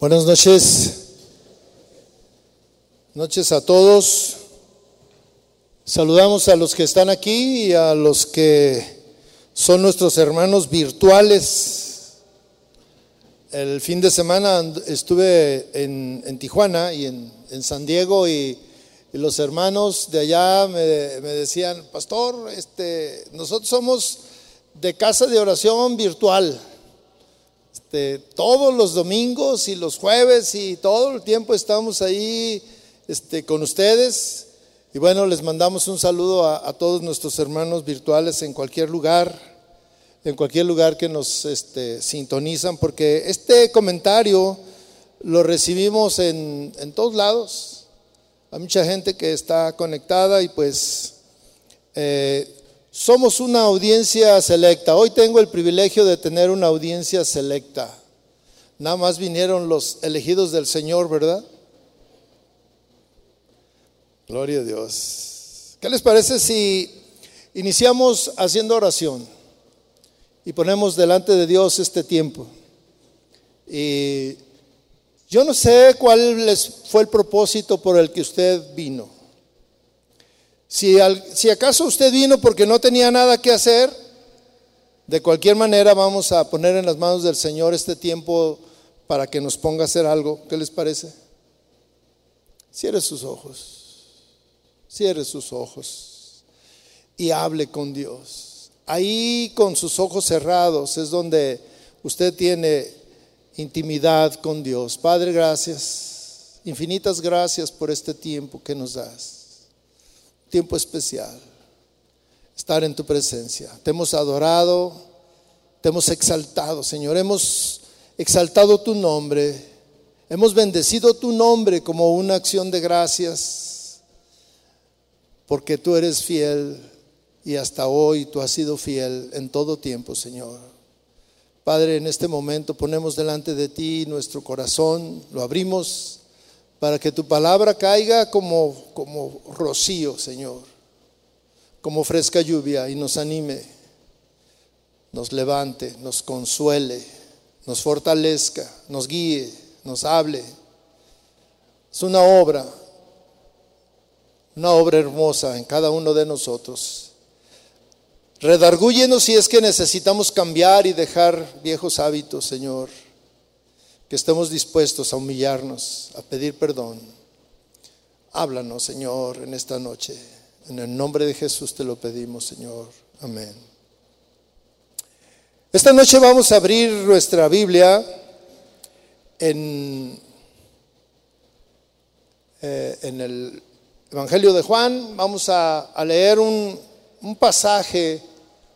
Buenas noches. Noches a todos. Saludamos a los que están aquí y a los que son nuestros hermanos virtuales. El fin de semana estuve en, Tijuana y en, San Diego y, los hermanos de allá me, decían, pastor, este, nosotros somos de casa de oración virtual. Este, todos los domingos y los jueves y todo el tiempo estamos ahí este, con ustedes. Y bueno, les mandamos un saludo a, todos nuestros hermanos virtuales en cualquier lugar, en cualquier lugar que nos este, sintonizan, porque este comentario lo recibimos en, todos lados. Hay mucha gente que está conectada y pues eh, somos una audiencia selecta. Hoy tengo el privilegio de tener una audiencia selecta. Nada más vinieron los elegidos del Señor, ¿verdad? Gloria a Dios. ¿Qué les parece si iniciamos haciendo oración y ponemos delante de Dios este tiempo? Y yo no sé cuál les fue el propósito por el que usted vino. Si, acaso usted vino porque no tenía nada que hacer, de cualquier manera vamos a poner en las manos del Señor este tiempo para que nos ponga a hacer algo. ¿Qué les parece? Cierre sus ojos. Cierre sus ojos y hable con Dios. Ahí con sus ojos cerrados es donde usted tiene intimidad con Dios. Padre, gracias. Infinitas gracias por este tiempo que nos das tiempo especial, estar en tu presencia. Te hemos adorado, te hemos exaltado, Señor. Hemos exaltado tu nombre, hemos bendecido tu nombre como una acción de gracias, porque tú eres fiel y hasta hoy tú has sido fiel en todo tiempo, Señor. Padre, en este momento ponemos delante de ti nuestro corazón, lo abrimos para que tu palabra caiga como, como rocío, Señor, como fresca lluvia y nos anime, nos levante, nos consuele, nos fortalezca, nos guíe, nos hable. Es una obra, una obra hermosa en cada uno de nosotros. Redargúyenos si es que necesitamos cambiar y dejar viejos hábitos, Señor que estemos dispuestos a humillarnos, a pedir perdón. Háblanos, Señor, en esta noche. En el nombre de Jesús te lo pedimos, Señor. Amén. Esta noche vamos a abrir nuestra Biblia en, eh, en el Evangelio de Juan. Vamos a, a leer un, un pasaje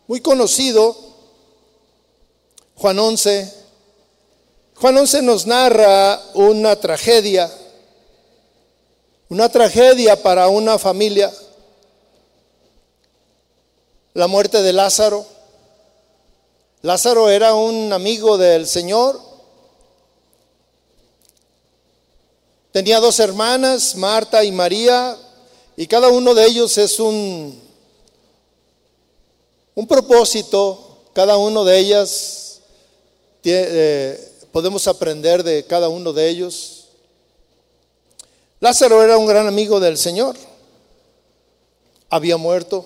muy conocido, Juan 11 Juan 11 nos narra una tragedia, una tragedia para una familia, la muerte de Lázaro. Lázaro era un amigo del Señor, tenía dos hermanas, Marta y María, y cada uno de ellos es un, un propósito, cada uno de ellas tiene... Eh, podemos aprender de cada uno de ellos. Lázaro era un gran amigo del Señor. Había muerto.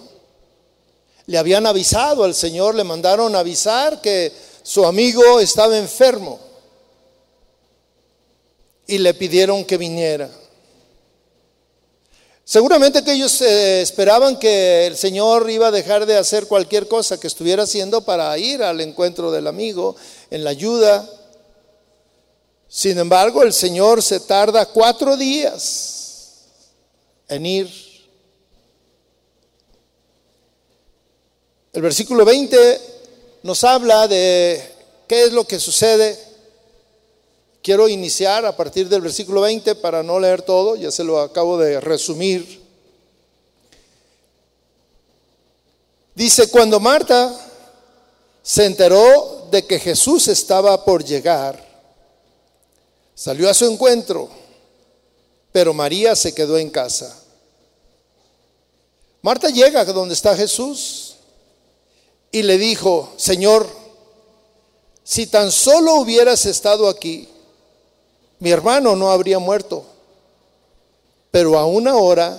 Le habían avisado al Señor, le mandaron avisar que su amigo estaba enfermo. Y le pidieron que viniera. Seguramente que ellos eh, esperaban que el Señor iba a dejar de hacer cualquier cosa que estuviera haciendo para ir al encuentro del amigo en la ayuda. Sin embargo, el Señor se tarda cuatro días en ir. El versículo 20 nos habla de qué es lo que sucede. Quiero iniciar a partir del versículo 20 para no leer todo, ya se lo acabo de resumir. Dice, cuando Marta se enteró de que Jesús estaba por llegar, Salió a su encuentro, pero María se quedó en casa. Marta llega donde está Jesús y le dijo, Señor, si tan solo hubieras estado aquí, mi hermano no habría muerto. Pero aún ahora,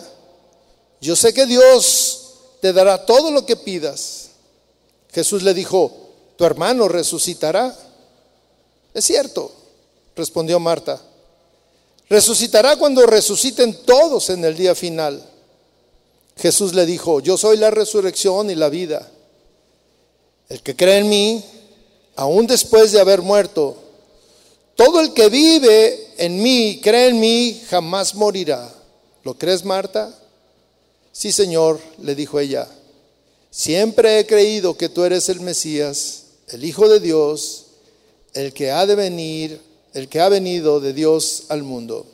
yo sé que Dios te dará todo lo que pidas. Jesús le dijo, tu hermano resucitará. Es cierto, respondió Marta. Resucitará cuando resuciten todos en el día final. Jesús le dijo, yo soy la resurrección y la vida. El que cree en mí, aún después de haber muerto, todo el que vive en mí, cree en mí, jamás morirá. ¿Lo crees, Marta? Sí, Señor, le dijo ella. Siempre he creído que tú eres el Mesías, el Hijo de Dios, el que ha de venir, el que ha venido de Dios al mundo.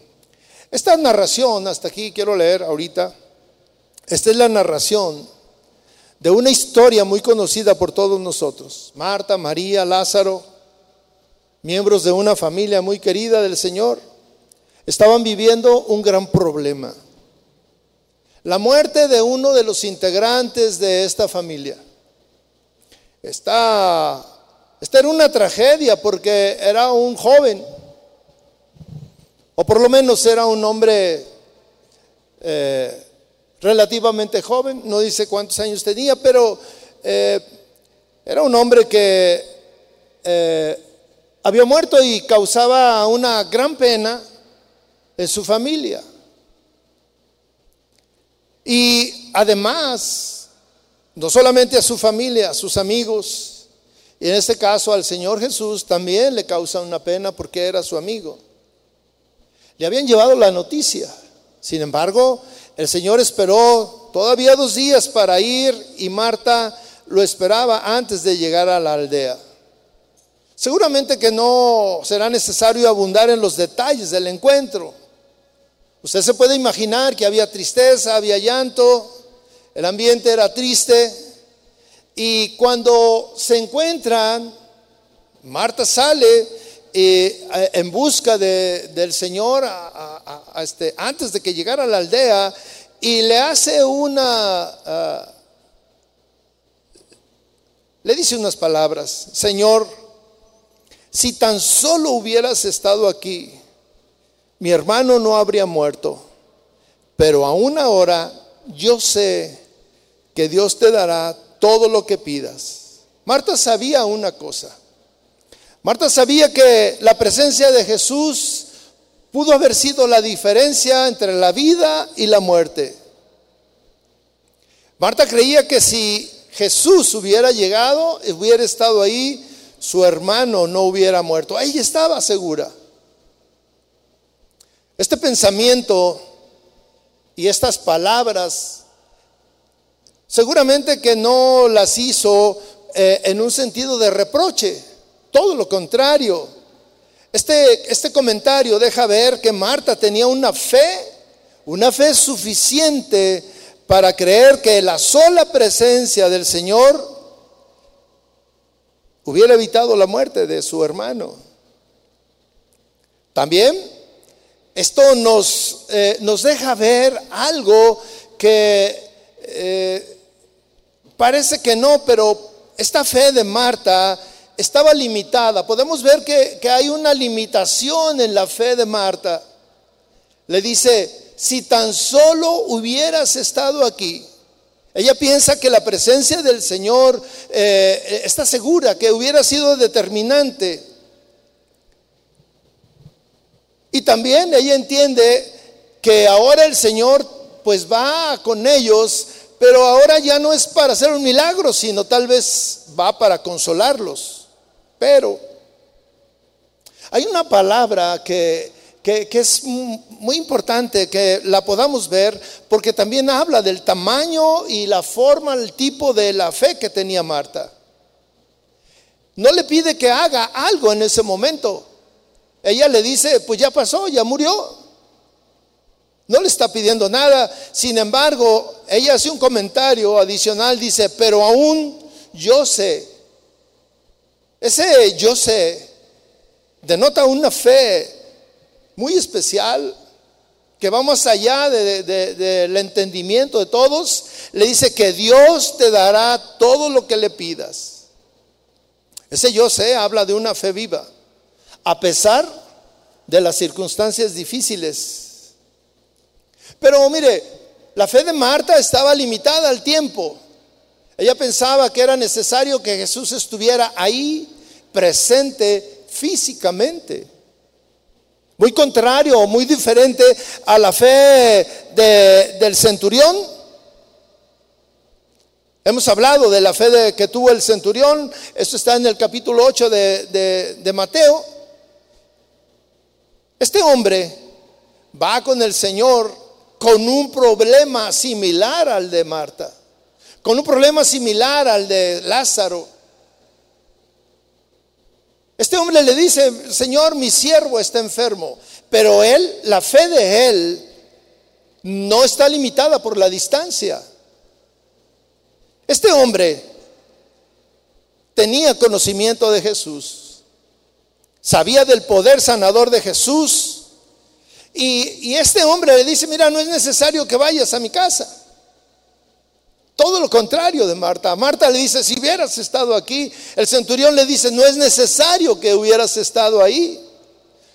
Esta narración, hasta aquí quiero leer ahorita, esta es la narración de una historia muy conocida por todos nosotros. Marta, María, Lázaro, miembros de una familia muy querida del Señor, estaban viviendo un gran problema. La muerte de uno de los integrantes de esta familia. Esta, esta era una tragedia porque era un joven, o por lo menos era un hombre eh, relativamente joven, no dice cuántos años tenía, pero eh, era un hombre que eh, había muerto y causaba una gran pena en su familia. Y además, no solamente a su familia, a sus amigos, y en este caso al Señor Jesús también le causa una pena porque era su amigo. Habían llevado la noticia. Sin embargo, el Señor esperó todavía dos días para ir y Marta lo esperaba antes de llegar a la aldea. Seguramente que no será necesario abundar en los detalles del encuentro. Usted se puede imaginar que había tristeza, había llanto, el ambiente era triste. Y cuando se encuentran, Marta sale eh, en busca del Señor este, antes de que llegara a la aldea y le hace una, ah, le dice unas palabras, Señor, si tan solo hubieras estado aquí, mi hermano no habría muerto. Pero aún ahora yo sé que Dios te dará todo lo que pidas. Marta sabía una cosa. Marta sabía que la presencia de Jesús pudo haber sido la diferencia entre la vida y la muerte. Marta creía que si Jesús hubiera llegado, hubiera estado ahí, su hermano no hubiera muerto. Ella estaba segura. Este pensamiento y estas palabras seguramente que no las hizo eh, en un sentido de reproche, todo lo contrario. Este, este comentario deja ver que Marta tenía una fe, una fe suficiente para creer que la sola presencia del Señor hubiera evitado la muerte de su hermano. También esto nos, eh, nos deja ver algo que eh, parece que no, pero esta fe de Marta estaba limitada. Podemos ver que, que hay una limitación en la fe de Marta. Le dice, si tan solo hubieras estado aquí, ella piensa que la presencia del Señor eh, está segura, que hubiera sido determinante. Y también ella entiende que ahora el Señor pues va con ellos, pero ahora ya no es para hacer un milagro, sino tal vez va para consolarlos. Pero hay una palabra que que, es muy importante que la podamos ver porque también habla del tamaño y la forma, el tipo de la fe que tenía Marta. No le pide que haga algo en ese momento. Ella le dice, pues ya pasó, ya murió. No le está pidiendo nada. Sin embargo, ella hace un comentario adicional, dice, pero aún yo sé. Ese yo sé denota una fe muy especial que va más allá del entendimiento de todos, le dice que Dios te dará todo lo que le pidas. Ese yo sé habla de una fe viva, a pesar de las circunstancias difíciles. Pero mire, la fe de Marta estaba limitada al tiempo. Ella pensaba que era necesario que Jesús estuviera ahí presente físicamente. Muy contrario, muy diferente a la fe del centurión. Hemos hablado de la fe que tuvo el centurión, esto está en el capítulo 8 de, de Mateo. Este hombre va con el Señor con un problema similar al de Marta, con un problema similar al de Lázaro. Este hombre le dice, Señor, mi siervo está enfermo, pero él, la fe de él, no está limitada por la distancia. Este hombre tenía conocimiento de Jesús, sabía del poder sanador de Jesús, y, este hombre le dice, mira, no es necesario que vayas a mi casa. Todo lo contrario de Marta. Marta le dice, si hubieras estado aquí, el centurión le dice, no es necesario que hubieras estado ahí.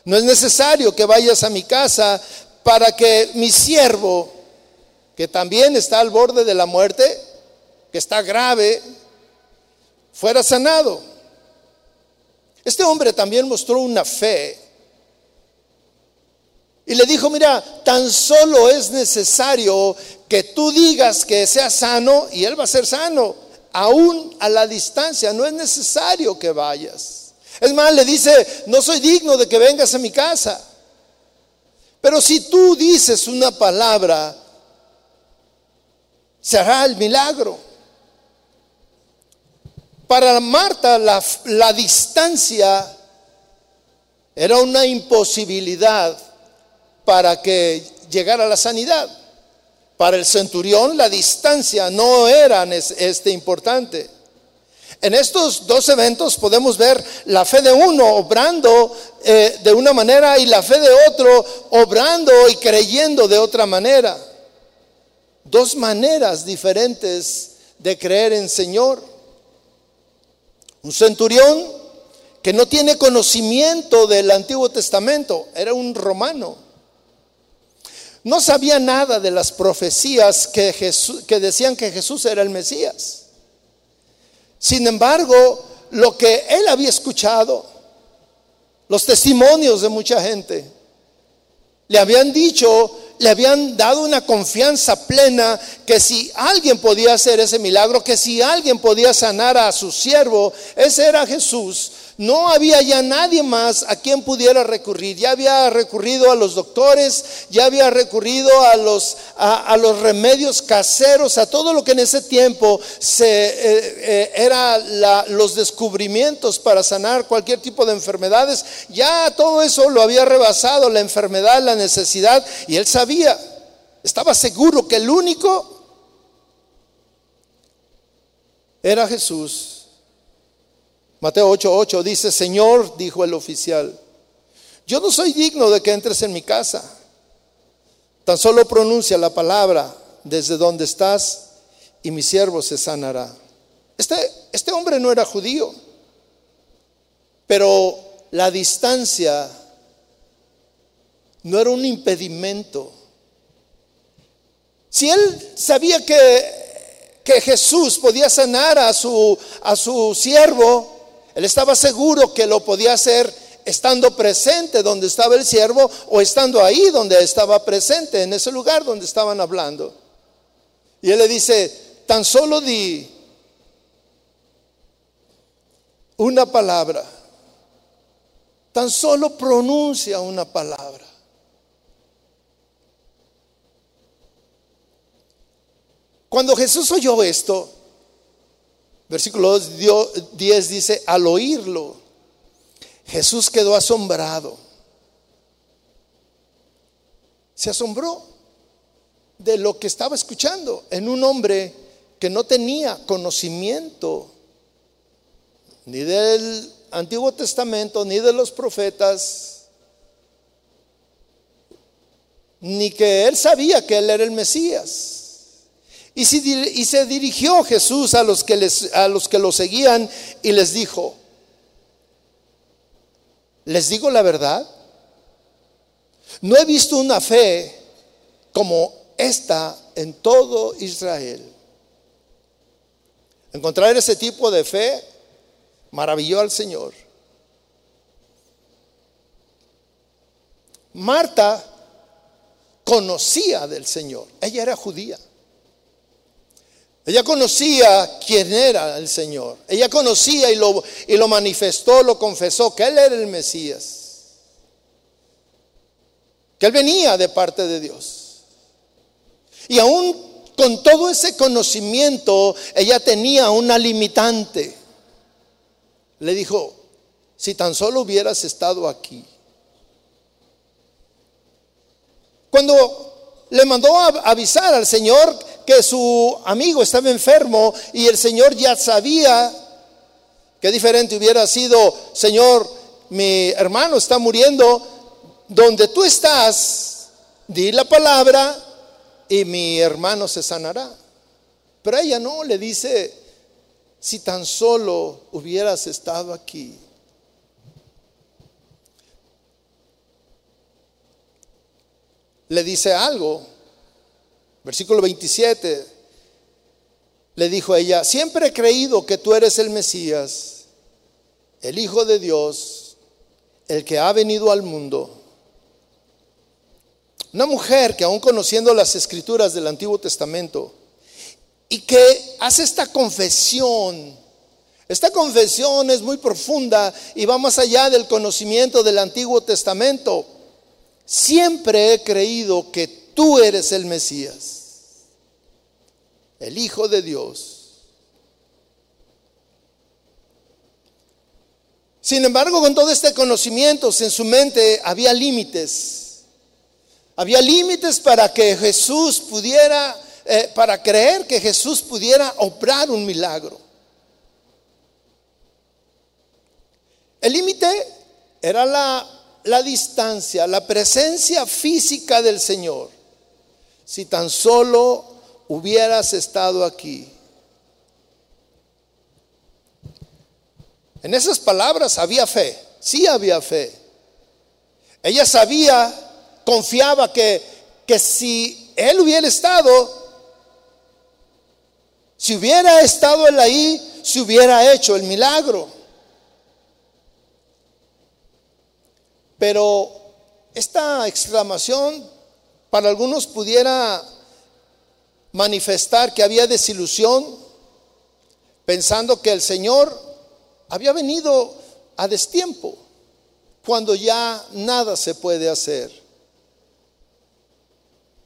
No es necesario que vayas a mi casa para que mi siervo, que también está al borde de la muerte, que está grave, fuera sanado. Este hombre también mostró una fe y le dijo, mira, tan solo es necesario que tú digas que sea sano y él va a ser sano, aún a la distancia, no es necesario que vayas. Es más, le dice, no soy digno de que vengas a mi casa. Pero si tú dices una palabra, se hará el milagro. Para Marta la, la distancia era una imposibilidad para que llegara la sanidad. Para el centurión la distancia no era este importante. En estos dos eventos podemos ver la fe de uno obrando eh, de una manera y la fe de otro obrando y creyendo de otra manera. Dos maneras diferentes de creer en Señor. Un centurión que no tiene conocimiento del Antiguo Testamento, era un romano no sabía nada de las profecías que, que decían que Jesús era el Mesías. Sin embargo, lo que él había escuchado, los testimonios de mucha gente, le habían dicho, le habían dado una confianza plena que si alguien podía hacer ese milagro, que si alguien podía sanar a su siervo, ese era Jesús, no había ya nadie más a quien pudiera recurrir. Ya había recurrido a los doctores, ya había recurrido a los, a, los remedios caseros, a todo lo que en ese tiempo se, eh, eh, era los descubrimientos para sanar cualquier tipo de enfermedades. Ya todo eso lo había rebasado, la enfermedad, la necesidad, y él sabía, estaba seguro que el único era Jesús Mateo 8:8 dice, Señor, dijo el oficial, yo no soy digno de que entres en mi casa. Tan solo pronuncia la palabra desde donde estás y mi siervo se sanará. Este, este hombre no era judío, pero la distancia no era un impedimento. Si él sabía que, que Jesús podía sanar a su, a su siervo, él estaba seguro que lo podía hacer estando presente donde estaba el siervo o estando ahí donde estaba presente, en ese lugar donde estaban hablando. Y él le dice, tan solo di una palabra, tan solo pronuncia una palabra. Cuando Jesús oyó esto, Versículo 10 dice, al oírlo, Jesús quedó asombrado. Se asombró de lo que estaba escuchando en un hombre que no tenía conocimiento ni del Antiguo Testamento, ni de los profetas, ni que él sabía que él era el Mesías. Y, se dirigió Jesús a los, que les, a los que lo seguían y les dijo, les digo la verdad, No he visto una fe como esta en todo Israel. Encontrar ese tipo de fe maravilló al Señor. Marta conocía del Señor. Ella era judía. Ella conocía quién era el Señor. Ella conocía y lo, y lo manifestó, lo confesó, que Él era el Mesías. Que Él venía de parte de Dios. Y aún con todo ese conocimiento, ella tenía una limitante. Le dijo, si tan solo hubieras estado aquí. Cuando le mandó a avisar al Señor que su amigo estaba enfermo y el Señor ya sabía que diferente hubiera sido, Señor, mi hermano está muriendo, donde tú estás, di la palabra y mi hermano se sanará. Pero ella no, le dice, si tan solo hubieras estado aquí. Le dice algo Versículo 27, le dijo a ella, siempre he creído que tú eres el Mesías, el Hijo de Dios, el que ha venido al mundo. Una mujer que aún conociendo las escrituras del Antiguo Testamento y que hace esta confesión, esta confesión es muy profunda y va más allá del conocimiento del Antiguo Testamento. Siempre he creído que tú eres el Mesías el Hijo de Dios. Sin embargo, con todo este conocimiento en su mente había límites. Había límites para que Jesús pudiera, eh, para creer que Jesús pudiera obrar un milagro. El límite era la, la distancia, la presencia física del Señor. Si tan solo hubieras estado aquí. En esas palabras había fe, sí había fe. Ella sabía, confiaba que, que si él hubiera estado, si hubiera estado él ahí, se hubiera hecho el milagro. Pero esta exclamación para algunos pudiera manifestar que había desilusión, pensando que el Señor había venido a destiempo, cuando ya nada se puede hacer.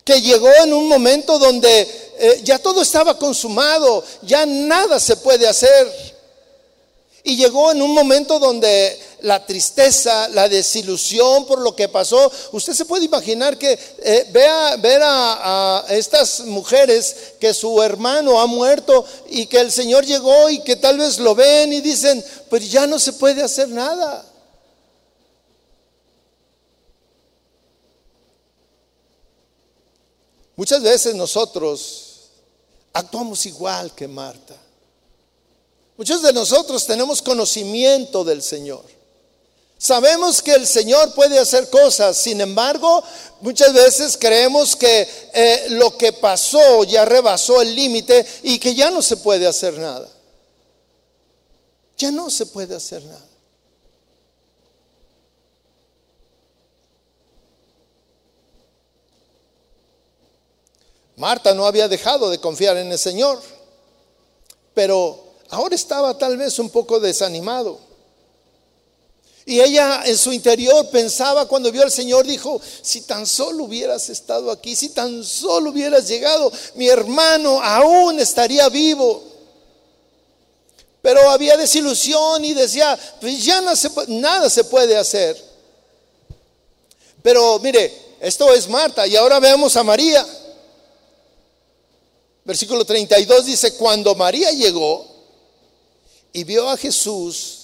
Que llegó en un momento donde eh, ya todo estaba consumado, ya nada se puede hacer. Y llegó en un momento donde la tristeza, la desilusión por lo que pasó, usted se puede imaginar que eh, vea ver a, estas mujeres que su hermano ha muerto y que el Señor llegó y que tal vez lo ven y dicen, pues ya no se puede hacer nada. Muchas veces nosotros actuamos igual que Marta. Muchos de nosotros tenemos conocimiento del Señor. Sabemos que el Señor puede hacer cosas, sin embargo, muchas veces creemos que eh, lo que pasó ya rebasó el límite y que ya no se puede hacer nada. Ya no se puede hacer nada. Marta no había dejado de confiar en el Señor, pero ahora estaba tal vez un poco desanimado. Y ella en su interior pensaba cuando vio al Señor, dijo, si tan solo hubieras estado aquí, si tan solo hubieras llegado, mi hermano aún estaría vivo. Pero había desilusión y decía, pues ya nada se puede hacer. Pero mire, esto es Marta y ahora vemos a María. Versículo 32 dice, cuando María llegó, y vio a Jesús,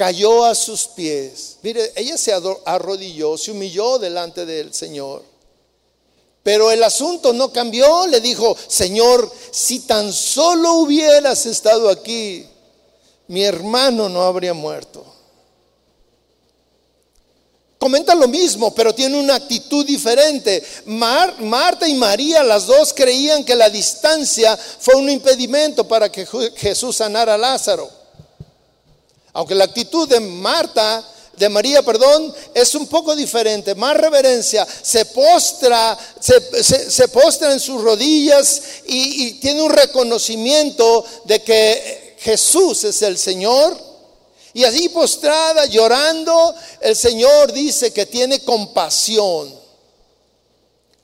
cayó a sus pies. Mire, ella se arrodilló, se humilló delante del Señor. Pero el asunto no cambió, le dijo, Señor, si tan solo hubieras estado aquí, mi hermano no habría muerto. comenta lo mismo, pero tiene una actitud diferente. Marta y María, las dos creían que la distancia fue un impedimento para que Jesús sanara a Lázaro. Aunque la actitud de Marta, de María, perdón, es un poco diferente, más reverencia, se postra, se, postra en sus rodillas y, y tiene un reconocimiento de que Jesús es el Señor y así postrada, llorando, el Señor dice que tiene compasión.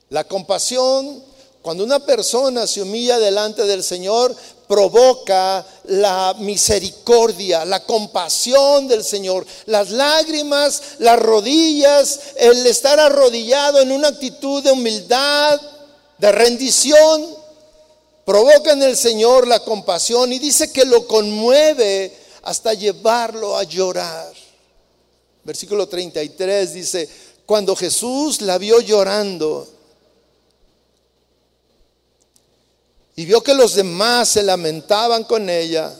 La compasión, cuando una persona se humilla delante del Señor, provoca la misericordia, la compasión del Señor. Las lágrimas, las rodillas, el estar arrodillado en una actitud de humildad, de rendición, provoca en el Señor la compasión y dice que lo conmueve hasta llevarlo a llorar. Versículo 33 dice, cuando Jesús la vio llorando y vio que los demás se lamentaban con ella,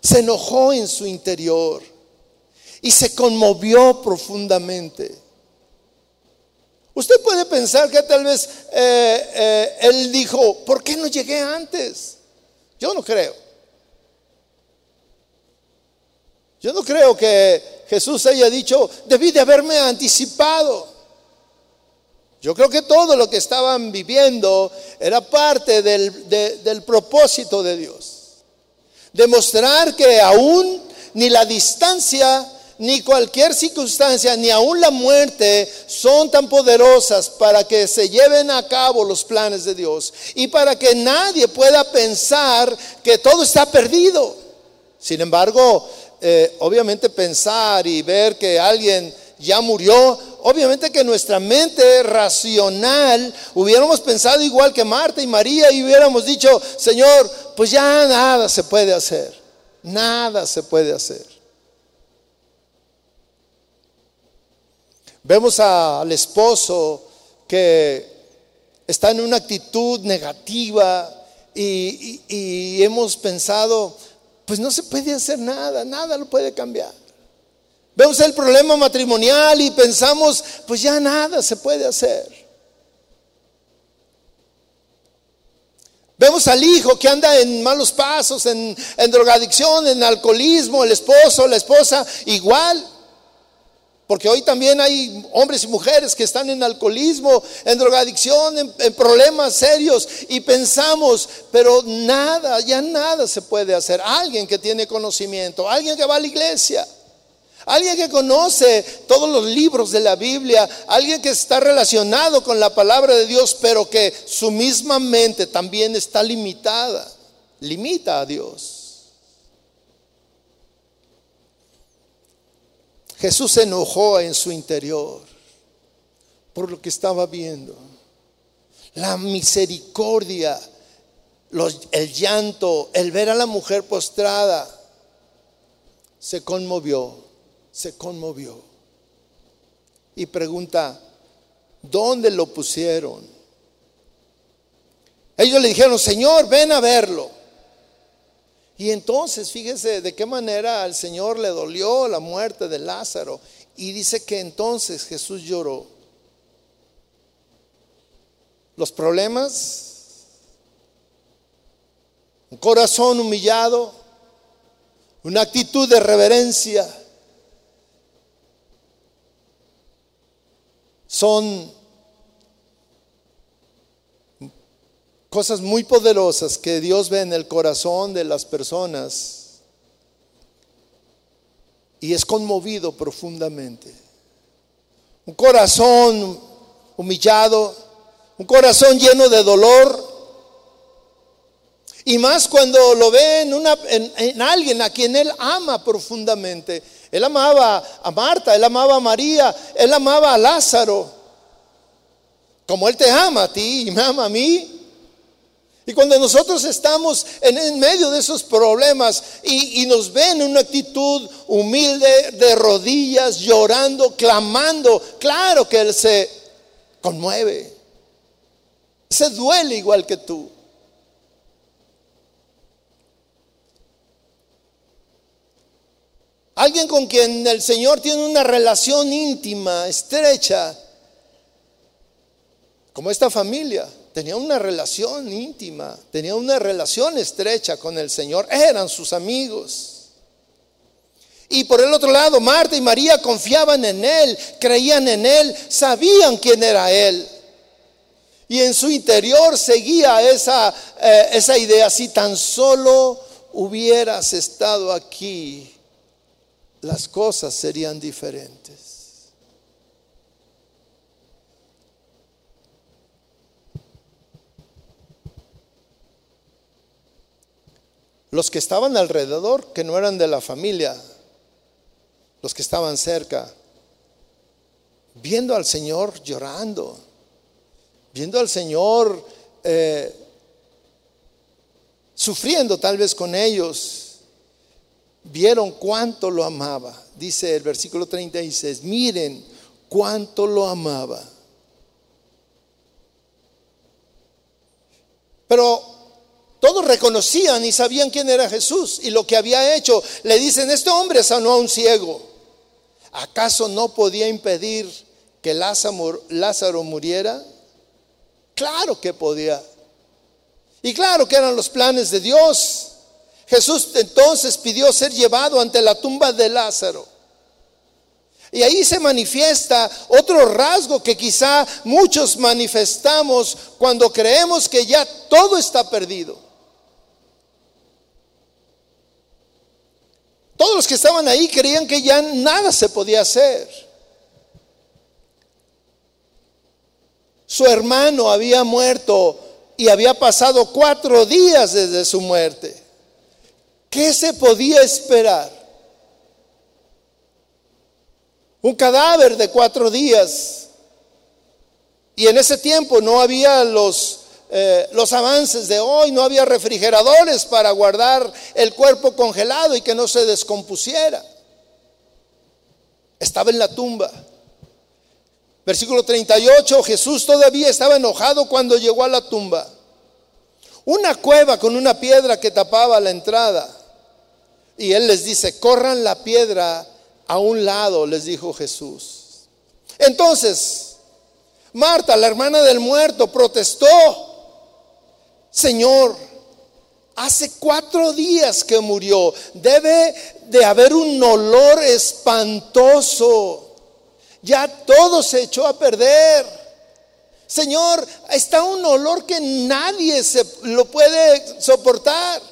se enojó en su interior y se conmovió profundamente. Usted puede pensar que tal vez eh, eh, él dijo, ¿por qué no llegué antes? Yo no creo. Yo no creo que Jesús haya dicho, debí de haberme anticipado. Yo creo que todo lo que estaban viviendo era parte del, propósito de Dios. Demostrar que aún ni la distancia, ni cualquier circunstancia, ni aún la muerte son tan poderosas para que se lleven a cabo los planes de Dios y para que nadie pueda pensar que todo está perdido. Sin embargo, eh, obviamente pensar y ver que alguien ya murió, obviamente que nuestra mente racional hubiéramos pensado igual que Marta y María y hubiéramos dicho, Señor, pues ya nada se puede hacer, nada se puede hacer. Vemos al esposo que está en una actitud negativa y hemos pensado, pues no se puede hacer nada, nada lo puede cambiar. Vemos el problema matrimonial y pensamos, pues ya nada se puede hacer. Vemos al hijo que anda en malos pasos, en, drogadicción, en alcoholismo, el esposo, la esposa, igual. Porque hoy también hay hombres y mujeres que están en alcoholismo, en drogadicción, en, problemas serios y pensamos, pero nada, ya nada se puede hacer. Alguien que tiene conocimiento, alguien que va a la iglesia, alguien que conoce todos los libros de la Biblia, alguien que está relacionado con la palabra de Dios, pero que su misma mente también está limitada, limita a Dios. Jesús se enojó en su interior por lo que estaba viendo. La misericordia, el llanto, el ver a la mujer postrada, se conmovió, se conmovió. Y pregunta, ¿dónde lo pusieron? Ellos le dijeron, Señor, ven a verlo. Y entonces, fíjese de qué manera al Señor le dolió la muerte de Lázaro. Y dice que entonces Jesús lloró. Los problemas, un corazón humillado, una actitud de reverencia, son cosas muy poderosas que Dios ve en el corazón de las personas y es conmovido profundamente. Un corazón humillado, un corazón lleno de dolor. Y más cuando lo ve en, una, en, alguien a quien él ama profundamente. Él amaba a Marta, él amaba a María, él amaba a Lázaro. Como él te ama a ti y me ama a mí. Y cuando nosotros estamos en, medio de esos problemas y, nos ven en una actitud humilde, de rodillas, llorando, clamando, claro que Él se conmueve, se duele igual que tú. Alguien con quien el Señor tiene una relación íntima, estrecha, como esta familia. Tenía una relación íntima, tenía una relación estrecha con el Señor, eran sus amigos. Y por el otro lado, Marta y María confiaban en Él, creían en Él, sabían quién era Él. Y en su interior seguía esa, eh, idea, si tan solo hubieras estado aquí, las cosas serían diferentes. Los que estaban alrededor, que no eran de la familia, los que estaban cerca, viendo al Señor llorando, viendo al Señor eh, sufriendo tal vez con ellos, vieron cuánto lo amaba. Dice el versículo 36, miren cuánto lo amaba. Pero todos reconocían y sabían quién era Jesús y lo que había hecho. Le dicen, este hombre sanó a un ciego. ¿Acaso no podía impedir que Lázaro, muriera? Claro que podía. Y claro que eran los planes de Dios. Jesús entonces pidió ser llevado ante la tumba de Lázaro. Y ahí se manifiesta otro rasgo que quizá muchos manifestamos cuando creemos que ya todo está perdido. Todos los que estaban ahí creían que ya nada se podía hacer. Su hermano había muerto y había pasado cuatro días desde su muerte. ¿Qué se podía esperar? Un cadáver de cuatro días. Y en ese tiempo no había los eh, los avances de hoy, no había refrigeradores para guardar el cuerpo congelado y que no se descompusiera. Estaba en la tumba. Versículo 38, Jesús todavía estaba enojado cuando llegó a la tumba. Una cueva con una piedra que tapaba la entrada. Y él les dice, corran la piedra a un lado, les dijo Jesús. Entonces, Marta, la hermana del muerto, protestó Señor, hace cuatro días que murió, debe de haber un olor espantoso. Ya todo se echó a perder. Señor, está un olor que nadie se lo puede soportar.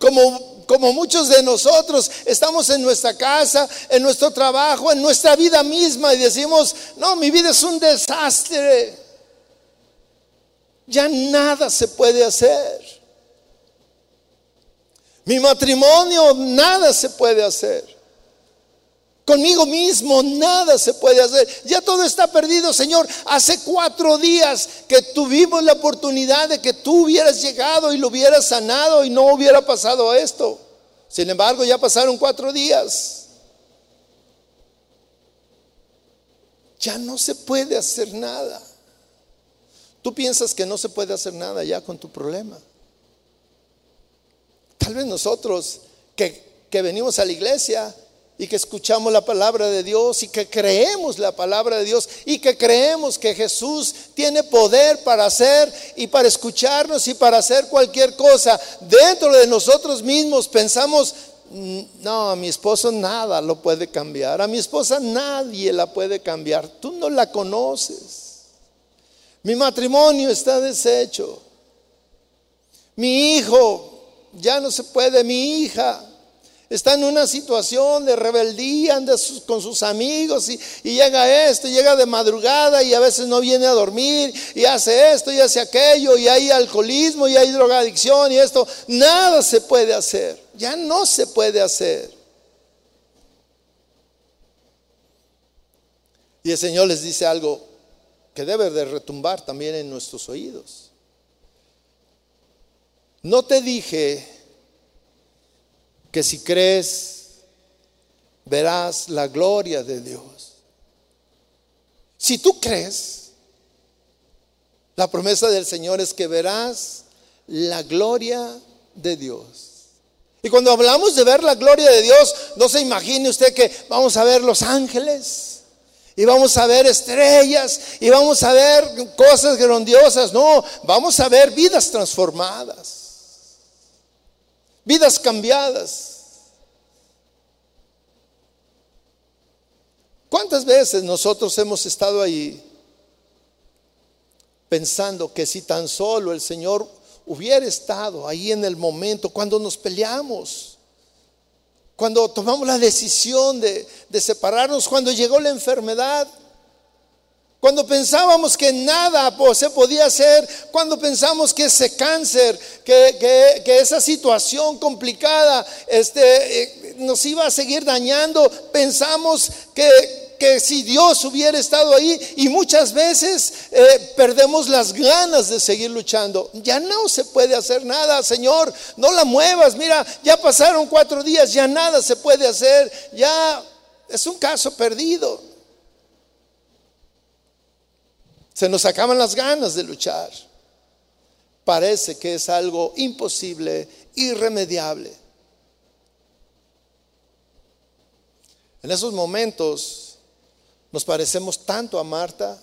Como, como muchos de nosotros estamos en nuestra casa, en nuestro trabajo, en nuestra vida misma y decimos, no, mi vida es un desastre ya nada se puede hacer. Mi matrimonio, nada se puede hacer. Conmigo mismo nada se puede hacer. Ya todo está perdido, Señor. Hace cuatro días que tuvimos la oportunidad de que tú hubieras llegado y lo hubieras sanado y no hubiera pasado esto. Sin embargo, ya pasaron cuatro días. Ya no se puede hacer nada. Tú piensas que no se puede hacer nada ya con tu problema. Tal vez nosotros que, que venimos a la iglesia y que escuchamos la palabra de Dios y que creemos la palabra de Dios y que creemos que Jesús tiene poder para hacer y para escucharnos y para hacer cualquier cosa. Dentro de nosotros mismos pensamos, mm, no, a mi esposo nada lo puede cambiar, a mi esposa nadie la puede cambiar, tú no la conoces. Mi matrimonio está deshecho. Mi hijo ya no se puede, mi hija está en una situación de rebeldía anda con sus amigos y, llega esto, llega de madrugada y a veces no viene a dormir y hace esto y hace aquello y hay alcoholismo y hay drogadicción y esto. Nada se puede hacer, ya no se puede hacer. Y el Señor les dice algo que debe de retumbar también en nuestros oídos. No te dije que si crees verás la gloria de Dios. Si tú crees, la promesa del Señor es que verás la gloria de Dios. Y cuando hablamos de ver la gloria de Dios, no se imagine usted que vamos a ver los ángeles y vamos a ver estrellas y vamos a ver cosas grandiosas. No, vamos a ver vidas transformadas, vidas cambiadas. ¿Cuántas veces nosotros hemos estado ahí pensando que si tan solo el Señor hubiera estado ahí en el momento, cuando nos peleamos, cuando tomamos la decisión de, separarnos, cuando llegó la enfermedad, cuando pensábamos que nada se podía hacer, cuando pensamos que ese cáncer, que, esa situación complicada este, eh, nos iba a seguir dañando, pensamos que, que si Dios hubiera estado ahí y muchas veces eh, perdemos las ganas de seguir luchando. Ya no se puede hacer nada, Señor, no la muevas, mira, ya pasaron cuatro días, ya nada se puede hacer, ya es un caso perdido. Se nos acaban las ganas de luchar. Parece que es algo imposible, irremediable. En esos momentos nos parecemos tanto a Marta,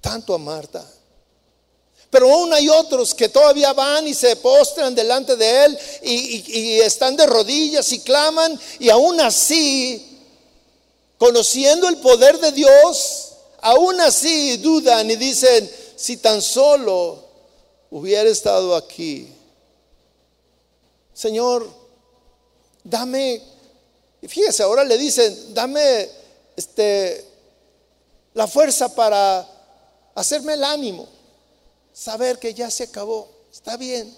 tanto a Marta. Pero aún hay otros que todavía van y se postran delante de Él y, están de rodillas y claman y aún así, conociendo el poder de Dios, aún así dudan y dicen, si tan solo hubiera estado aquí, Señor, dame, fíjese, ahora le dicen, dame este, la fuerza para hacerme el ánimo, saber que ya se acabó, está bien.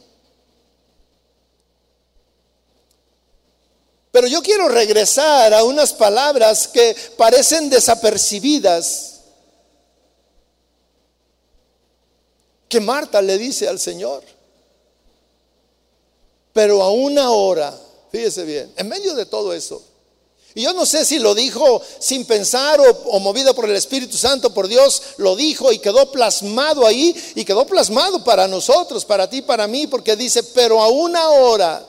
Pero yo quiero regresar a unas palabras que parecen desapercibidas, que Marta le dice al Señor. Pero a una hora, fíjese bien, en medio de todo eso, y yo no sé si lo dijo sin pensar o, movido por el Espíritu Santo, por Dios, lo dijo y quedó plasmado ahí y quedó plasmado para nosotros, para ti, para mí, porque dice, pero a una hora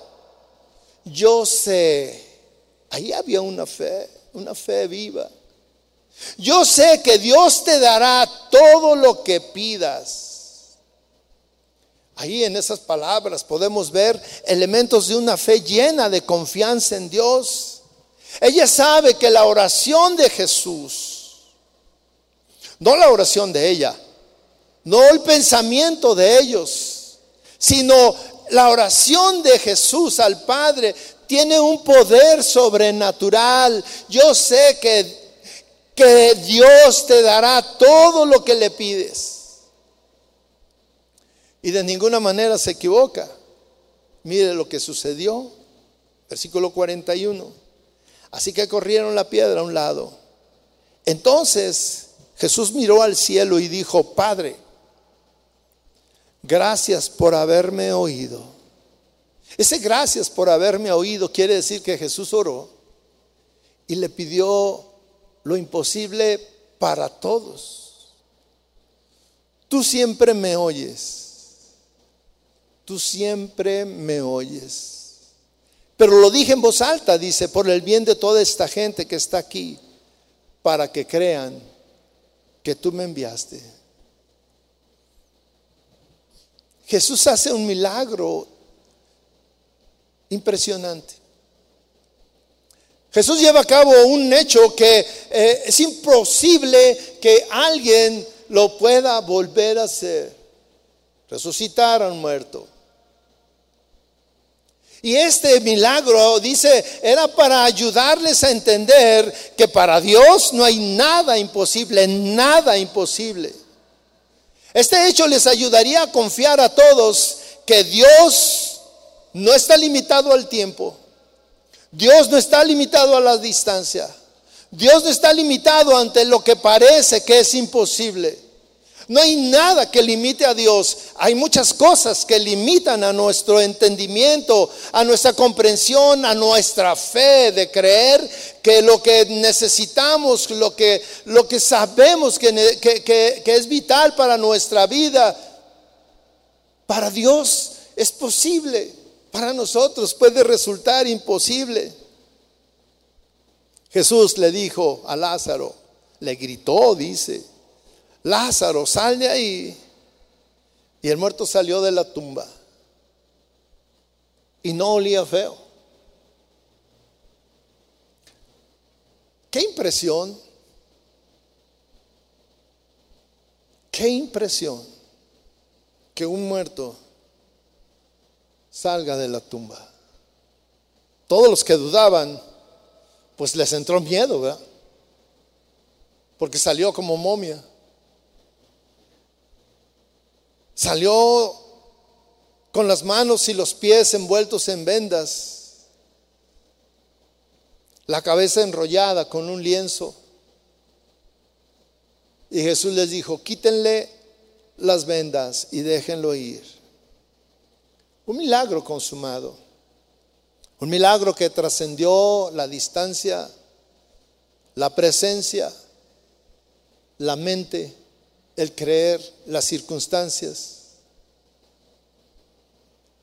yo sé, ahí había una fe, una fe viva. Yo sé que Dios te dará todo lo que pidas. Ahí en esas palabras podemos ver elementos de una fe llena de confianza en Dios ella sabe que la oración de Jesús, no la oración de ella, no el pensamiento de ellos, sino la oración de Jesús al Padre tiene un poder sobrenatural. Yo sé que, que Dios te dará todo lo que le pides. Y de ninguna manera se equivoca. Mire lo que sucedió. Versículo 41. Así que corrieron la piedra a un lado. Entonces Jesús miró al cielo y dijo, Padre, gracias por haberme oído. Ese gracias por haberme oído quiere decir que Jesús oró y le pidió lo imposible para todos. Tú siempre me oyes. Tú siempre me oyes. Pero lo dije en voz alta, dice, por el bien de toda esta gente que está aquí, para que crean que tú me enviaste. Jesús hace un milagro impresionante. Jesús lleva a cabo un hecho que eh, es imposible que alguien lo pueda volver a hacer. Resucitar a un muerto. Y este milagro, dice, era para ayudarles a entender que para Dios no hay nada imposible, nada imposible. Este hecho les ayudaría a confiar a todos que Dios no está limitado al tiempo. Dios no está limitado a la distancia. Dios no está limitado ante lo que parece que es imposible. No hay nada que limite a Dios. Hay muchas cosas que limitan a nuestro entendimiento, a nuestra comprensión, a nuestra fe de creer que lo que necesitamos, lo que, lo que sabemos que, que es vital para nuestra vida, para Dios es posible. para nosotros puede resultar imposible. Jesús le dijo a Lázaro, le gritó, dice, Lázaro, sal de ahí. Y el muerto salió de la tumba y no olía feo. Qué impresión, qué impresión que un muerto salga de la tumba. Todos los que dudaban, pues les entró miedo, ¿verdad? Porque salió como momia. Salió con las manos y los pies envueltos en vendas, la cabeza enrollada con un lienzo. Y Jesús les dijo, quítenle las vendas y déjenlo ir. Un milagro consumado. Un milagro que trascendió la distancia, la presencia, la mente, el creer, las circunstancias.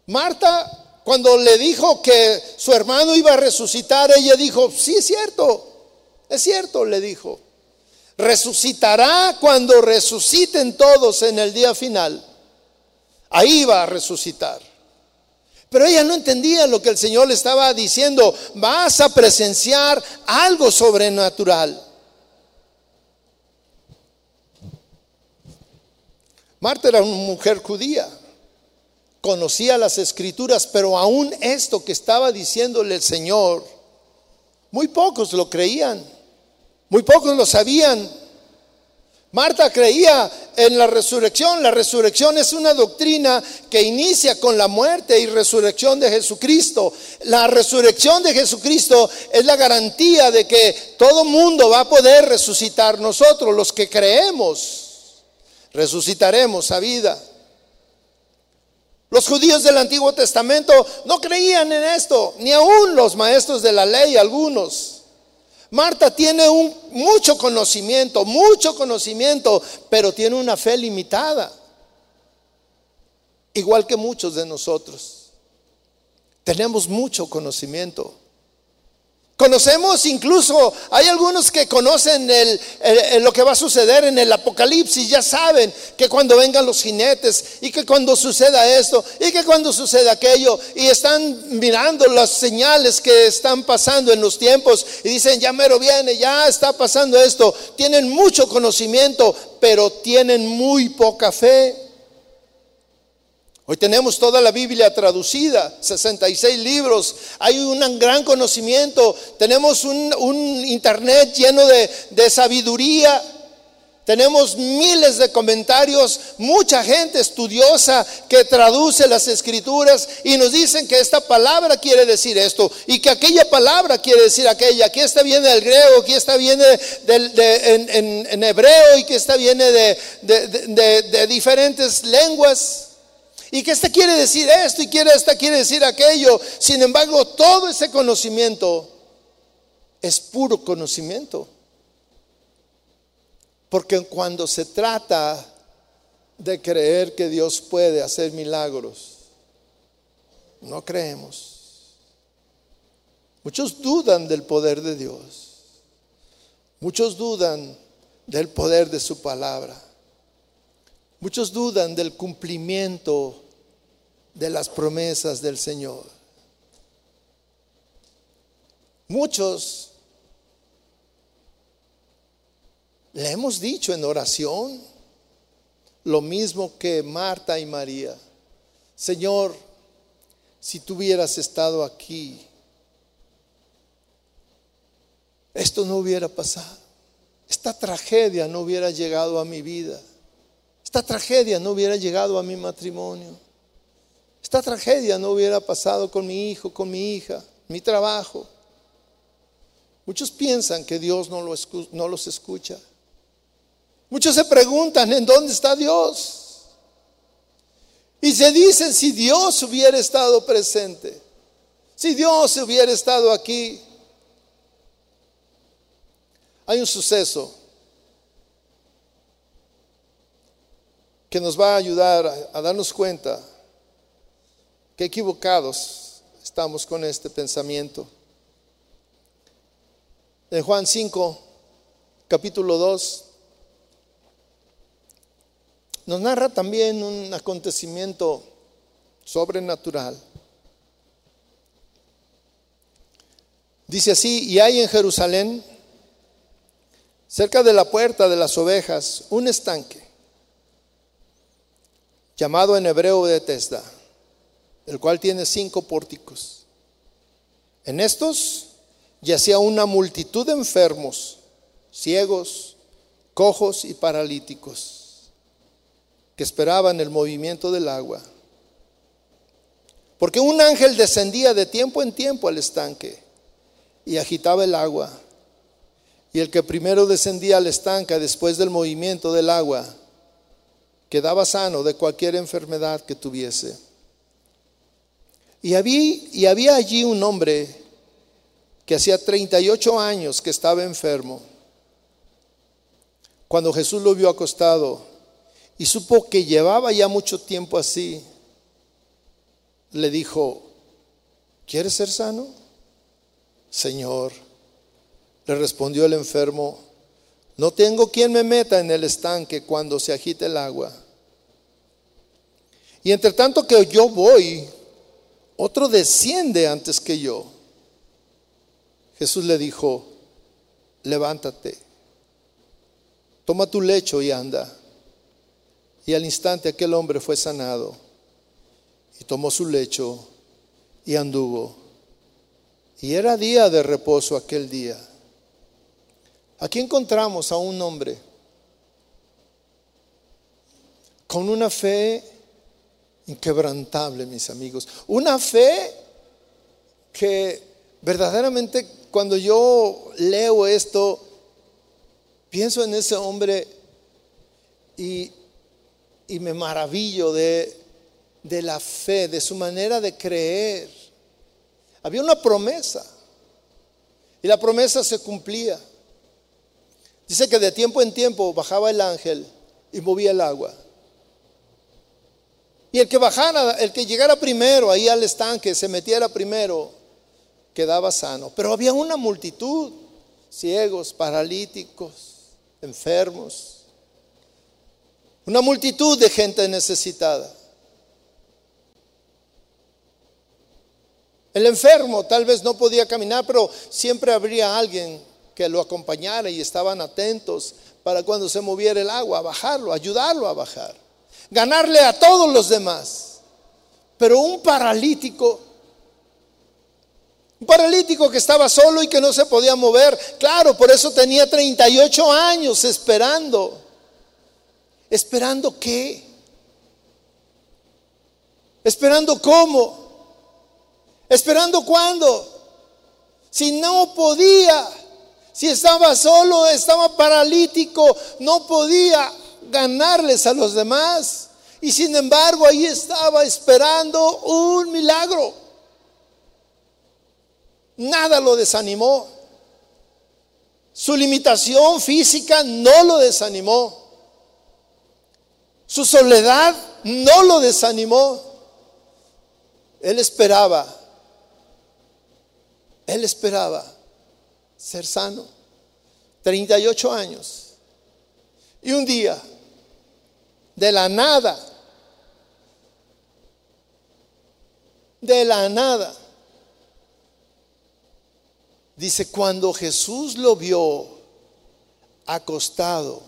Marta, cuando le dijo que su hermano iba a resucitar, ella dijo, sí es cierto, es cierto, le dijo. Resucitará cuando resuciten todos en el día final. Ahí va a resucitar. Pero ella no entendía lo que el Señor le estaba diciendo. Vas a presenciar algo sobrenatural. Marta era una mujer judía conocía las escrituras, pero aún esto que estaba diciéndole el Señor, muy pocos lo creían, muy pocos lo sabían. Marta creía en la resurrección. La resurrección es una doctrina que inicia con la muerte y resurrección de Jesucristo. La resurrección de Jesucristo es la garantía de que todo mundo va a poder resucitar. Nosotros, los que creemos, resucitaremos a vida. Los judíos del Antiguo Testamento no creían en esto, ni aún los maestros de la ley, algunos. Marta tiene un, mucho conocimiento, mucho conocimiento, pero tiene una fe limitada, igual que muchos de nosotros. Tenemos mucho conocimiento, Conocemos incluso, hay algunos que conocen lo que va a suceder en el Apocalipsis, ya saben que cuando vengan los jinetes y que cuando suceda esto y que cuando suceda aquello y están mirando las señales que están pasando en los tiempos y dicen, ya mero viene, ya está pasando esto, tienen mucho conocimiento, pero tienen muy poca fe. Hoy tenemos toda la Biblia traducida, 66 libros, hay un gran conocimiento, tenemos un, internet lleno de, de sabiduría, tenemos miles de comentarios, mucha gente estudiosa que traduce las escrituras y nos dicen que esta palabra quiere decir esto y que aquella palabra quiere decir aquella, que esta viene del griego, que esta viene en, hebreo y que esta viene de diferentes lenguas. Y que este quiere decir esto y quiere esta quiere decir aquello. Sin embargo, todo ese conocimiento es puro conocimiento. Porque cuando se trata de creer que Dios puede hacer milagros, no creemos. Muchos dudan del poder de Dios. Muchos dudan del poder de su palabra. Muchos dudan del cumplimiento de las promesas del Señor. Muchos le hemos dicho en oración lo mismo que Marta y María. Señor, si tú hubieras estado aquí, esto no hubiera pasado. Esta tragedia no hubiera llegado a mi vida. Esta tragedia no hubiera llegado a mi matrimonio. Esta tragedia no hubiera pasado con mi hijo, con mi hija, mi trabajo. Muchos piensan que Dios no, no los escucha. Muchos se preguntan, ¿en dónde está Dios? Y se dicen, si Dios hubiera estado presente, si Dios hubiera estado aquí. Hay un suceso que nos va a ayudar a darnos cuenta Qué equivocados estamos con este pensamiento. En Juan 5, capítulo 2, nos narra también un acontecimiento sobrenatural. Dice así, y hay en Jerusalén, cerca de la puerta de las ovejas, un estanque, llamado en hebreo Bethesda, el cual tiene cinco pórticos. En estos yacía una multitud de enfermos, ciegos, cojos y paralíticos que esperaban el movimiento del agua. Porque un ángel descendía de tiempo en tiempo al estanque y agitaba el agua. Y el que primero descendía al estanque después del movimiento del agua quedaba sano de cualquier enfermedad que tuviese. Y había, allí un hombre que hacía 38 años que estaba enfermo. Cuando Jesús lo vio acostado, y supo que llevaba ya mucho tiempo así, le dijo, ¿quieres ser sano? Señor, le respondió el enfermo, no tengo quien me meta en el estanque cuando se agite el agua. Y entre tanto que yo voy, otro desciende antes que yo. Jesús le dijo, levántate, toma tu lecho y anda. Y al instante aquel hombre fue sanado y tomó su lecho y anduvo. Y era día de reposo aquel día. Aquí encontramos a un hombre con una fe inquebrantable, mis amigos. Una fe que verdaderamente cuando yo leo esto, pienso en ese hombre y y me maravillo de, de la fe, de su manera de creer. Había una promesa y la promesa se cumplía. Dice que de tiempo en tiempo bajaba el ángel y movía el agua. Y el que bajara, el que llegara primero ahí al estanque, se metiera primero, quedaba sano. Pero había una multitud, ciegos, paralíticos, enfermos. Una multitud de gente necesitada. El enfermo tal vez no podía caminar, pero siempre habría alguien que lo acompañara y estaban atentos para cuando se moviera el agua, bajarlo, ayudarlo a bajar, ganarle a todos los demás. Pero un paralítico, un paralítico que estaba solo y que no se podía mover, claro, por eso tenía 38 años esperando. ¿Esperando qué? ¿Esperando cómo? ¿Esperando cuándo? Si no podía, si estaba solo, estaba paralítico, no podía ganarles a los demás. Y sin embargo ahí estaba esperando un milagro. Nada lo desanimó. Su limitación física no lo desanimó. Su soledad no lo desanimó. Él esperaba, él esperaba ser sano. 38 años. Y un día, de la nada, de la nada, dice, cuando Jesús lo vio acostado,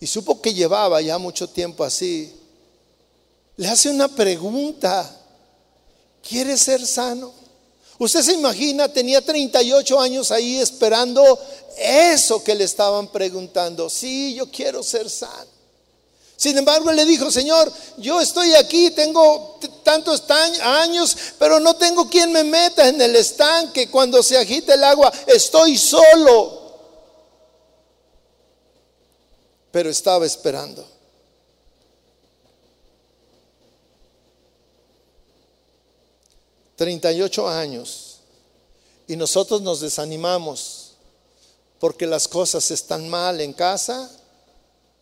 y supo que llevaba ya mucho tiempo así, le hace una pregunta, ¿quiere ser sano? Usted se imagina, tenía 38 años ahí esperando eso que le estaban preguntando. Sí, yo quiero ser sano. Sin embargo, le dijo, Señor, yo estoy aquí, tengo tantos años, pero no tengo quien me meta en el estanque cuando se agite el agua. Estoy solo. pero estaba esperando. Treinta y ocho años y nosotros nos desanimamos porque las cosas están mal en casa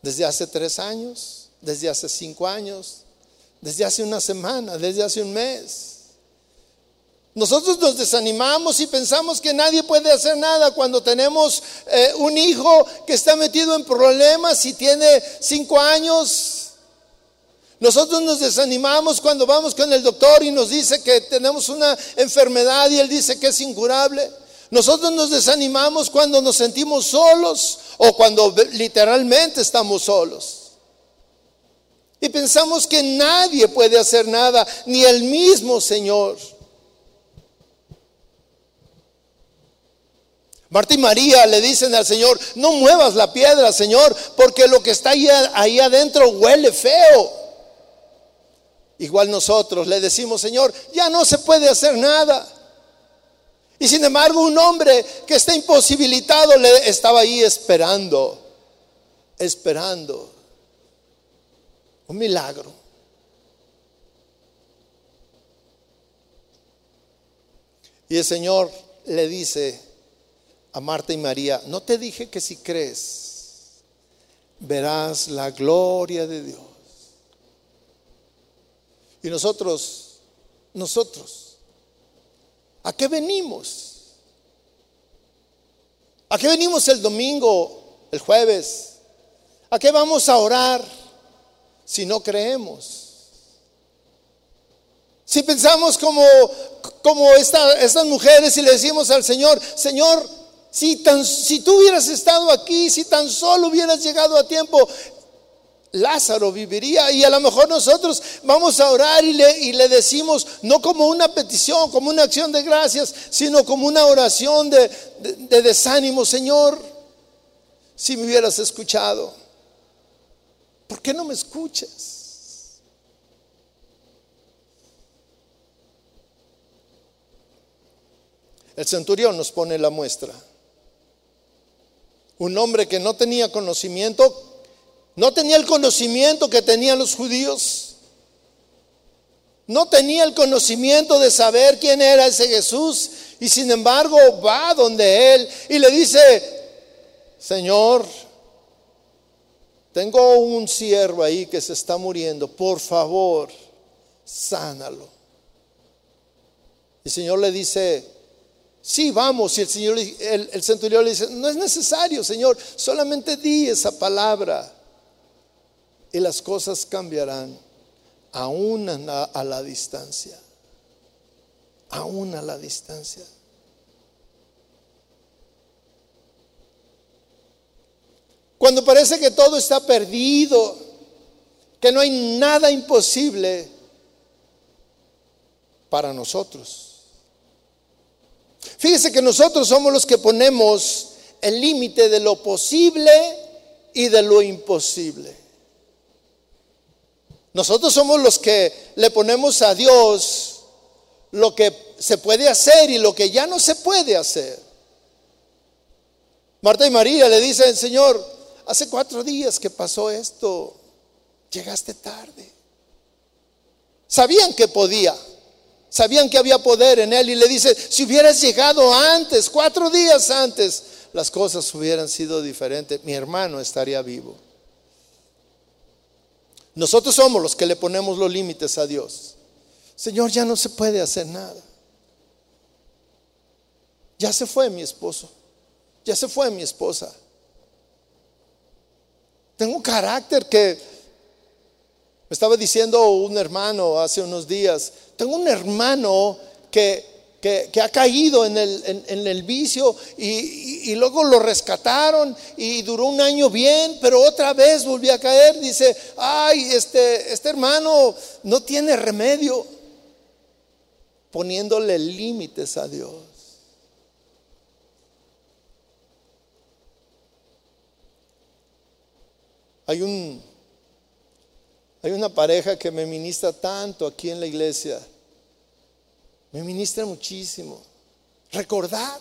desde hace tres años, desde hace cinco años, desde hace una semana, desde hace un mes. Nosotros nos desanimamos y pensamos que nadie puede hacer nada cuando tenemos eh, un hijo que está metido en problemas y tiene cinco años. Nosotros nos desanimamos cuando vamos con el doctor y nos dice que tenemos una enfermedad y él dice que es incurable. Nosotros nos desanimamos cuando nos sentimos solos o cuando literalmente estamos solos. Y pensamos que nadie puede hacer nada, ni el mismo Señor. Marta y María le dicen al Señor, no muevas la piedra, Señor, porque lo que está ahí, ahí adentro huele feo. Igual nosotros le decimos, Señor, ya no se puede hacer nada. Y sin embargo, un hombre que está imposibilitado le estaba ahí esperando, esperando un milagro. Y el Señor le dice a Marta y María, no te dije que si crees, verás la gloria de Dios. Y nosotros, nosotros, ¿a qué venimos? ¿A qué venimos el domingo, el jueves? ¿A qué vamos a orar si no creemos? Si pensamos como, como estas mujeres y le decimos al Señor, Señor, si, tan, si tú hubieras estado aquí, si tan solo hubieras llegado a tiempo, Lázaro viviría y a lo mejor nosotros vamos a orar y le, y le, decimos, no como una petición, como una acción de gracias, sino como una oración de, de desánimo, Señor, si me hubieras escuchado, ¿por qué no me escuchas? El centurión nos pone la muestra. Un hombre que no tenía conocimiento no tenía el conocimiento que tenían los judíos. No tenía el conocimiento de saber quién era ese Jesús. Y sin embargo va donde él y le dice, Señor, tengo un siervo ahí que se está muriendo. Por favor, sánalo. Y el Señor le dice, sí, vamos. Y el, Señor, el, el centurión le dice, no es necesario, Señor, solamente di esa palabra y las cosas cambiarán aún a la, distancia. Aún a la distancia. Cuando parece que todo está perdido, que no hay nada imposible para nosotros. Fíjese que nosotros somos los que ponemos el límite de lo posible y de lo imposible. Nosotros somos los que le ponemos a Dios lo que se puede hacer y lo que ya no se puede hacer. Marta y María le dicen, Señor, hace cuatro días que pasó esto, llegaste tarde. Sabían que podía, sabían que había poder en él y le dice, si hubieras llegado antes, cuatro días antes, las cosas hubieran sido diferentes, mi hermano estaría vivo. Nosotros somos los que le ponemos los límites a Dios. Señor, ya no se puede hacer nada. Ya se fue mi esposo. Ya se fue mi esposa. Tengo un carácter que me estaba diciendo un hermano hace unos días. Tengo un hermano que que, ha caído en el, en, el vicio y, y, luego lo rescataron y duró un año bien, pero otra vez volvió a caer. Dice, ay, este, este hermano no tiene remedio, poniéndole límites a Dios. Hay un hay una pareja que me ministra tanto aquí en la iglesia me ministra muchísimo. Recordar.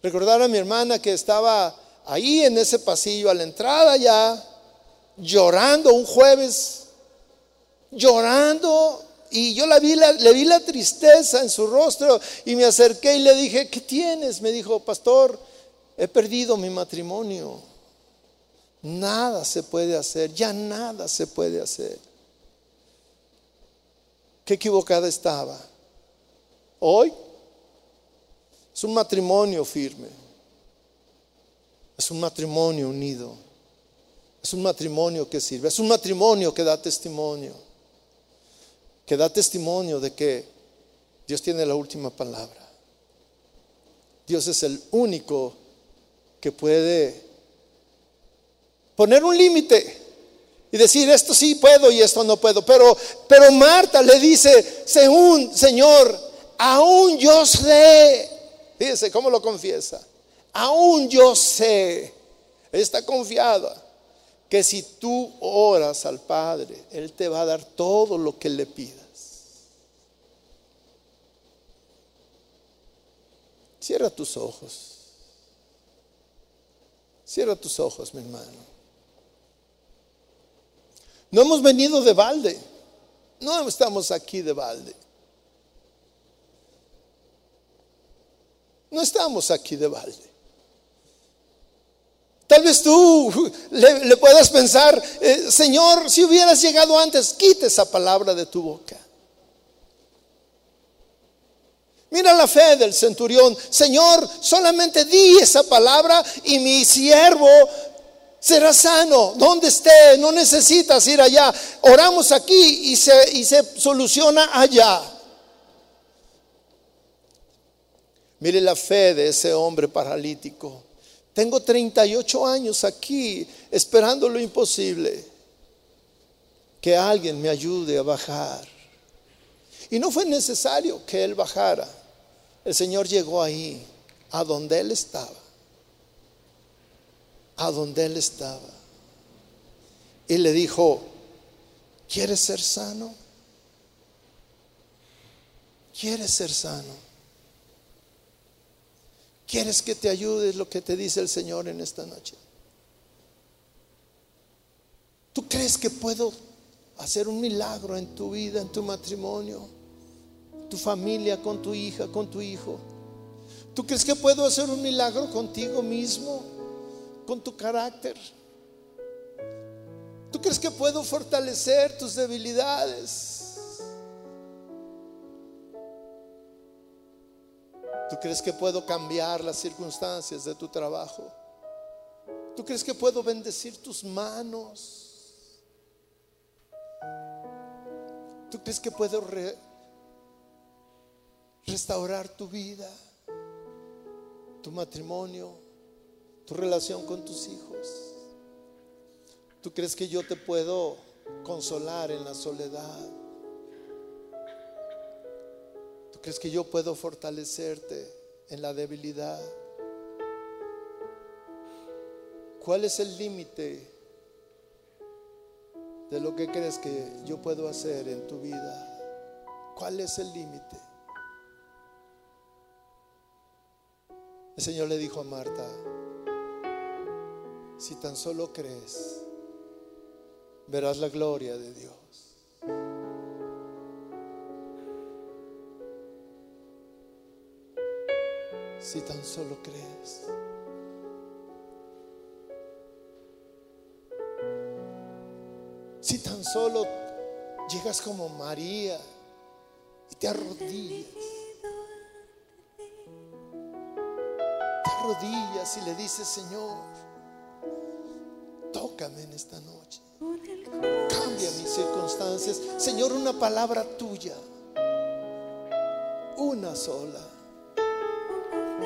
Recordar a mi hermana que estaba ahí en ese pasillo a la entrada ya, llorando un jueves, llorando. Y yo la vi, le vi la tristeza en su rostro y me acerqué y le dije, ¿qué tienes? Me dijo, pastor, he perdido mi matrimonio. Nada se puede hacer, ya nada se puede hacer. Qué equivocada estaba. Hoy es un matrimonio firme. Es un matrimonio unido. Es un matrimonio que sirve. Es un matrimonio que da testimonio. Que da testimonio de que Dios tiene la última palabra. Dios es el único que puede poner un límite y decir esto sí puedo y esto no puedo. Pero, pero Marta le dice, según Señor, aún yo sé. Fíjese cómo lo confiesa. Aún yo sé. está confiada que si tú oras al Padre, Él te va a dar todo lo que le pidas. Cierra tus ojos. Cierra tus ojos, mi hermano. No hemos venido de balde. No estamos aquí de balde. No estamos aquí de balde. Tal vez tú le, puedas pensar, eh, Señor, si hubieras llegado antes, quite esa palabra de tu boca. Mira la fe del centurión. Señor, solamente di esa palabra y mi siervo será sano. Donde esté, no necesitas ir allá. Oramos aquí y se, y se soluciona allá. Mire la fe de ese hombre paralítico. Tengo 38 años aquí esperando lo imposible. Que alguien me ayude a bajar. Y no fue necesario que él bajara. El Señor llegó ahí, a donde él estaba. A donde él estaba. Y le dijo, ¿quieres ser sano? ¿Quieres ser sano? ¿Quieres que te ayude lo que te dice el Señor en esta noche? ¿Tú crees que puedo hacer un milagro en tu vida, en tu matrimonio, tu familia, con tu hija, con tu hijo? ¿Tú crees que puedo hacer un milagro contigo mismo, con tu carácter? ¿Tú crees que puedo fortalecer tus debilidades? ¿Tú crees que puedo cambiar las circunstancias de tu trabajo? ¿Tú crees que puedo bendecir tus manos? ¿Tú crees que puedo restaurar tu vida, tu matrimonio, tu relación con tus hijos? ¿Tú crees que yo te puedo consolar en la soledad? ¿Crees que yo puedo fortalecerte en la debilidad? ¿Cuál es el límite de lo que crees que yo puedo hacer en tu vida? ¿Cuál es el límite? El Señor le dijo a Marta, si tan solo crees, verás la gloria de Dios. si tan solo crees. Si tan solo llegas como María y te arrodillas. Te arrodillas y le dices, Señor, tócame en esta noche. Cambia mis circunstancias. Señor, una palabra tuya. Una sola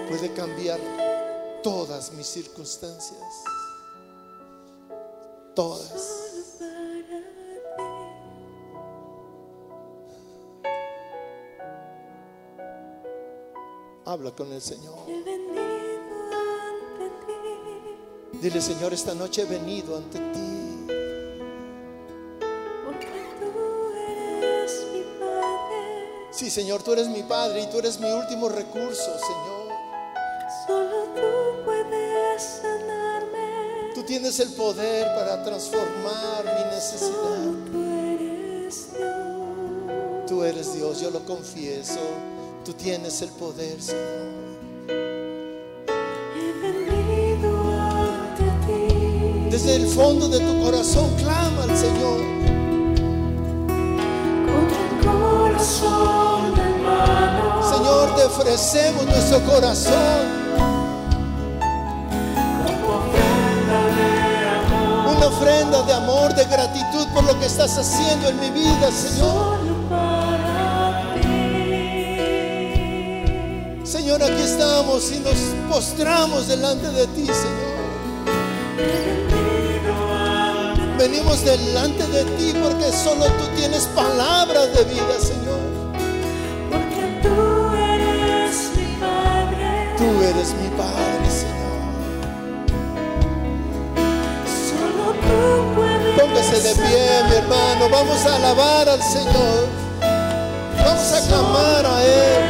puede cambiar todas mis circunstancias. Todas. Habla con el Señor. Dile, Señor, esta noche he venido ante ti. Sí, Señor, tú eres mi Padre y tú eres mi último recurso, Señor. tienes el poder para transformar mi necesidad. Tú eres Dios, yo lo confieso. Tú tienes el poder, Señor. Desde el fondo de tu corazón clama al Señor. Con el corazón Señor, te ofrecemos nuestro corazón. Una ofrenda de amor, de gratitud por lo que estás haciendo en mi vida, Señor. Señor, aquí estamos y nos postramos delante de ti, Señor. Venimos delante de ti porque solo tú tienes palabras de vida, Señor. porque tú eres mi Padre. Tú eres mi Padre, Señor. Solo tú puedes. Póngase de pie, mi hermano. Vamos a alabar al Señor. Vamos a clamar a Él.